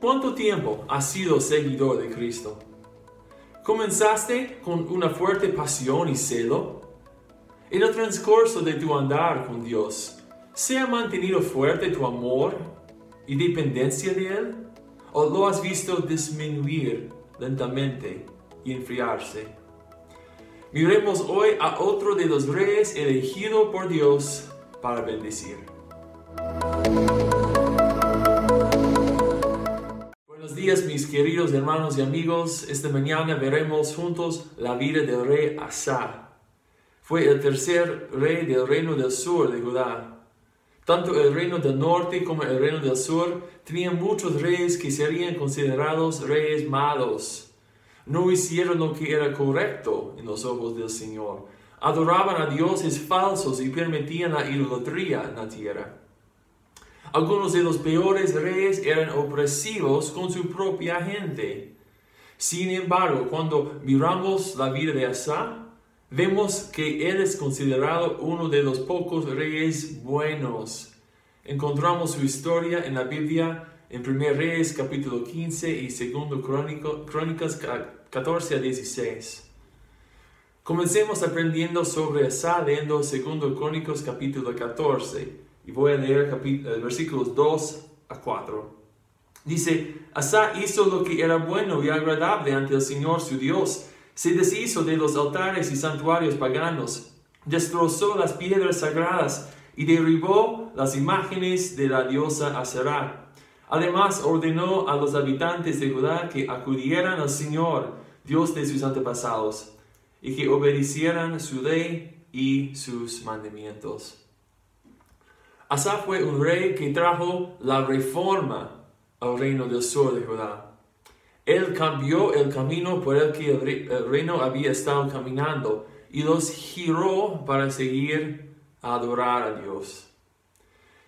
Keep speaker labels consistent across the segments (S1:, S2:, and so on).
S1: ¿Cuánto tiempo has sido seguidor de Cristo? ¿Comenzaste con una fuerte pasión y celo? En el transcurso de tu andar con Dios, ¿se ha mantenido fuerte tu amor y dependencia de Él? ¿O lo has visto disminuir lentamente y enfriarse? Miremos hoy a otro de los reyes elegido por Dios para bendecir. Días mis queridos hermanos y amigos. Esta mañana veremos juntos la vida del rey Asa. Fue el tercer rey del reino del sur de Judá. Tanto el reino del norte como el reino del sur tenían muchos reyes que serían considerados reyes malos. No hicieron lo que era correcto en los ojos del Señor. Adoraban a dioses falsos y permitían la idolatría en la tierra. Algunos de los peores reyes eran opresivos con su propia gente. Sin embargo, cuando miramos la vida de Asa, vemos que él es considerado uno de los pocos reyes buenos. Encontramos su historia en la Biblia en 1 Reyes capítulo 15 y 2 Crónicas 14 a 16. Comencemos aprendiendo sobre Asa leyendo 2 Crónicas capítulo 14 y voy a leer versículos 2 a 4. Dice, Asa hizo lo que era bueno y agradable ante el Señor su Dios. Se deshizo de los altares y santuarios paganos, destrozó las piedras sagradas y derribó las imágenes de la diosa Aserá. Además ordenó a los habitantes de Judá que acudieran al Señor, Dios de sus antepasados, y que obedecieran su ley y sus mandamientos. Asa fue un rey que trajo la reforma al reino del sur de Judá. Él cambió el camino por el que el reino había estado caminando y los giró para seguir a adorar a Dios.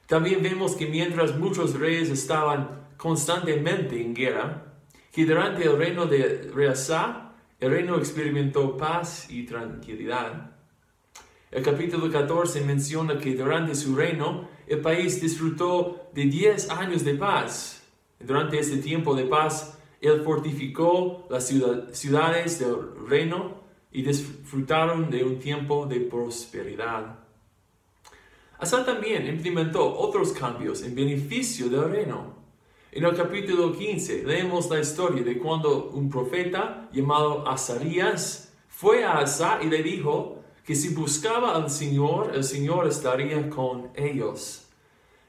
S1: También vemos que mientras muchos reyes estaban constantemente en guerra, que durante el reino de Rey Asa, el reino experimentó paz y tranquilidad. El capítulo 14 menciona que durante su reino el país disfrutó de 10 años de paz. Durante este tiempo de paz, él fortificó las ciudades del reino y disfrutaron de un tiempo de prosperidad. Asa también implementó otros cambios en beneficio del reino. En el capítulo 15 leemos la historia de cuando un profeta llamado Azarías fue a Asa y le dijo, que si buscaba al Señor, el Señor estaría con ellos.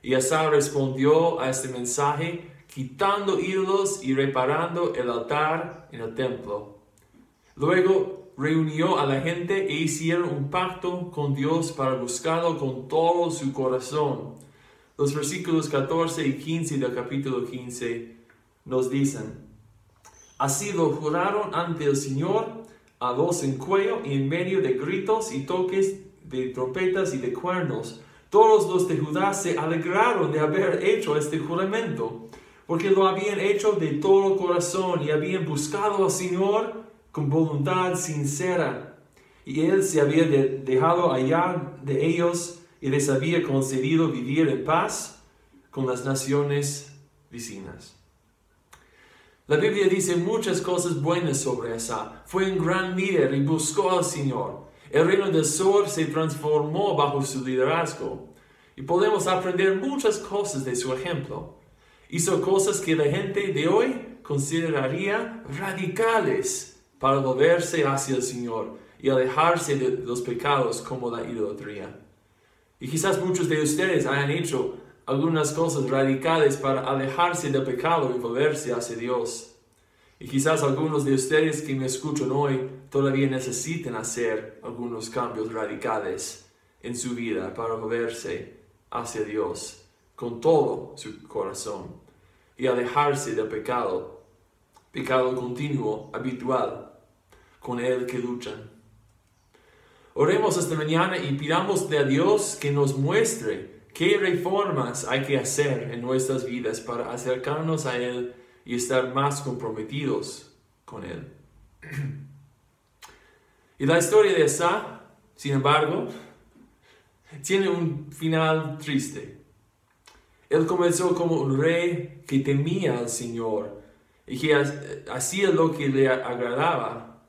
S1: Y Asa respondió a este mensaje quitando ídolos y reparando el altar en el templo. Luego reunió a la gente e hicieron un pacto con Dios para buscarlo con todo su corazón. Los versículos 14 y 15 del capítulo 15 nos dicen, Así lo juraron ante el Señor a voz en cuello y en medio de gritos y toques de trompetas y de cuernos. Todos los de Judá se alegraron de haber hecho este juramento, porque lo habían hecho de todo corazón y habían buscado al Señor con voluntad sincera. Y Él se había dejado hallar de ellos y les había concedido vivir en paz con las naciones vecinas. La Biblia dice muchas cosas buenas sobre Asa. Fue un gran líder y buscó al Señor. El reino del sur se transformó bajo su liderazgo. Y podemos aprender muchas cosas de su ejemplo. Hizo cosas que la gente de hoy consideraría radicales para volverse hacia el Señor y alejarse de los pecados como la idolatría. Y quizás muchos de ustedes hayan hecho algunas cosas radicales para alejarse del pecado y volverse hacia Dios. Y quizás algunos de ustedes que me escuchan hoy todavía necesiten hacer algunos cambios radicales en su vida para volverse hacia Dios con todo su corazón y alejarse del pecado, pecado continuo, habitual, con el que luchan. Oremos esta mañana y pidamos a Dios que nos muestre ¿Qué reformas hay que hacer en nuestras vidas para acercarnos a Él y estar más comprometidos con Él? Y la historia de Asa, sin embargo, tiene un final triste. Él comenzó como un rey que temía al Señor y que hacía lo que le agradaba,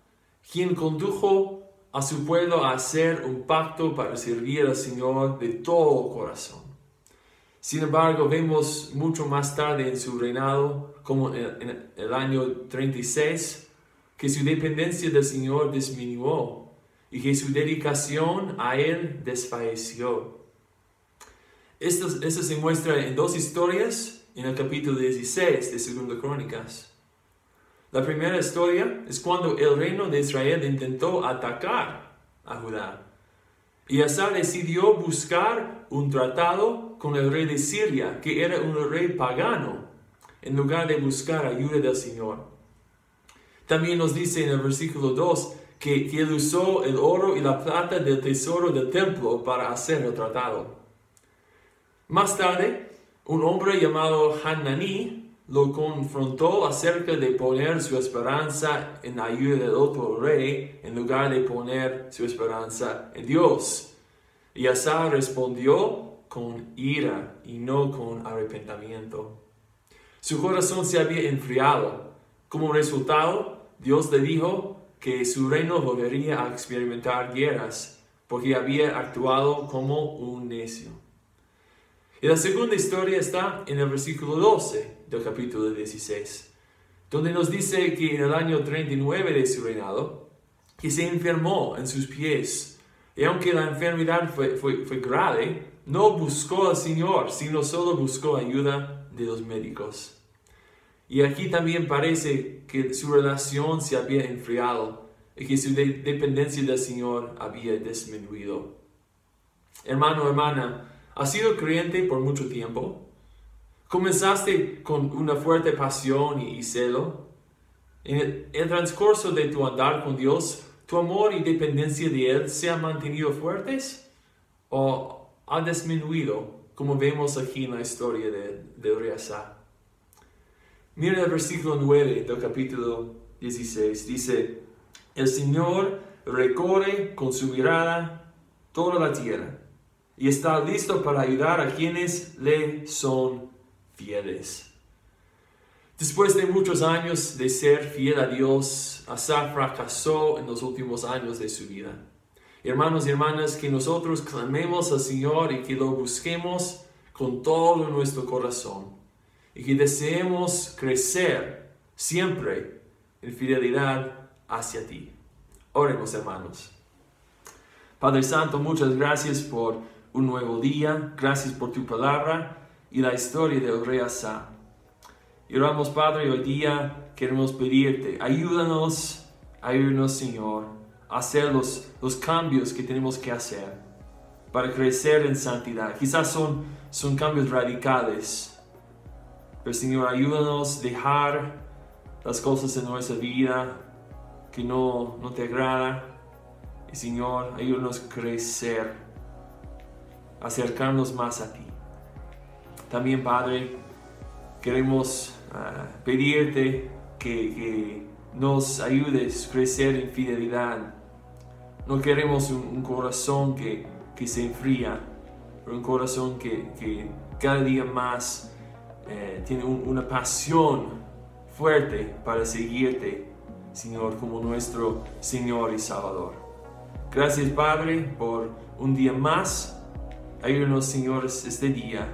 S1: quien condujo a su pueblo a hacer un pacto para servir al Señor de todo corazón. Sin embargo, vemos mucho más tarde en su reinado, como en el año 36, que su dependencia del Señor disminuyó y que su dedicación a Él desfalleció. Esto, se muestra en dos historias en el capítulo 16 de 2 Crónicas. La primera historia es cuando el reino de Israel intentó atacar a Judá. Y Asa decidió buscar un tratado con el rey de Siria, que era un rey pagano, en lugar de buscar ayuda del Señor. También nos dice en el versículo 2 que, él usó el oro y la plata del tesoro del templo para hacer el tratado. Más tarde, un hombre llamado Hanani lo confrontó acerca de poner su esperanza en la ayuda del otro rey en lugar de poner su esperanza en Dios. Y Asa respondió con ira y no con arrepentimiento. Su corazón se había enfriado. Como resultado, Dios le dijo que su reino volvería a experimentar guerras porque había actuado como un necio. Y la segunda historia está en el versículo 12 del capítulo 16, donde nos dice que en el año 39 de su reinado, que se enfermó en sus pies. Y aunque la enfermedad fue, fue, fue grave, no buscó al Señor, sino solo buscó ayuda de los médicos. Y aquí también parece que su relación se había enfriado y que su dependencia del Señor había disminuido. Hermano, hermana, ¿Has sido creyente por mucho tiempo? ¿Comenzaste con una fuerte pasión y celo? En el, transcurso de tu andar con Dios, ¿tu amor y dependencia de Él se han mantenido fuertes o ha disminuido, como vemos aquí en la historia de, de Mira el versículo 9 del capítulo 16. Dice, el Señor recorre con su mirada toda la tierra y está listo para ayudar a quienes le son fieles. Después de muchos años de ser fiel a Dios, Asa fracasó en los últimos años de su vida. Hermanos y hermanas, que nosotros clamemos al Señor y que lo busquemos con todo nuestro corazón y que deseemos crecer siempre en fidelidad hacia ti. Oremos, hermanos. Padre Santo, muchas gracias por un nuevo día. Gracias por tu palabra y la historia del rey Asa. Y Padre, hoy día queremos pedirte, ayúdanos, ayúdanos, Señor, hacer los, los cambios que tenemos que hacer para crecer en santidad. Quizás son, son cambios radicales, pero Señor, ayúdanos a dejar las cosas en nuestra vida que no, no te agrada. Y Señor, ayúdanos a crecer acercarnos más a ti. También, Padre, queremos ah, pedirte que, nos ayudes a crecer en fidelidad. No queremos un, corazón que, se enfría, pero un corazón que, cada día más eh, tiene una pasión fuerte para seguirte, Señor, como nuestro Señor y Salvador. Gracias, Padre, por un día más Ayúdanos, Señor, este día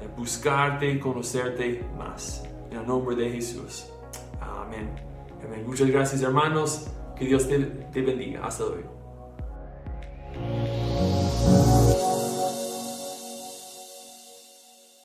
S1: a buscarte y conocerte más. En el nombre de Jesús. Amén. Amén. Muchas gracias, hermanos. Que Dios te, te bendiga. Hasta luego.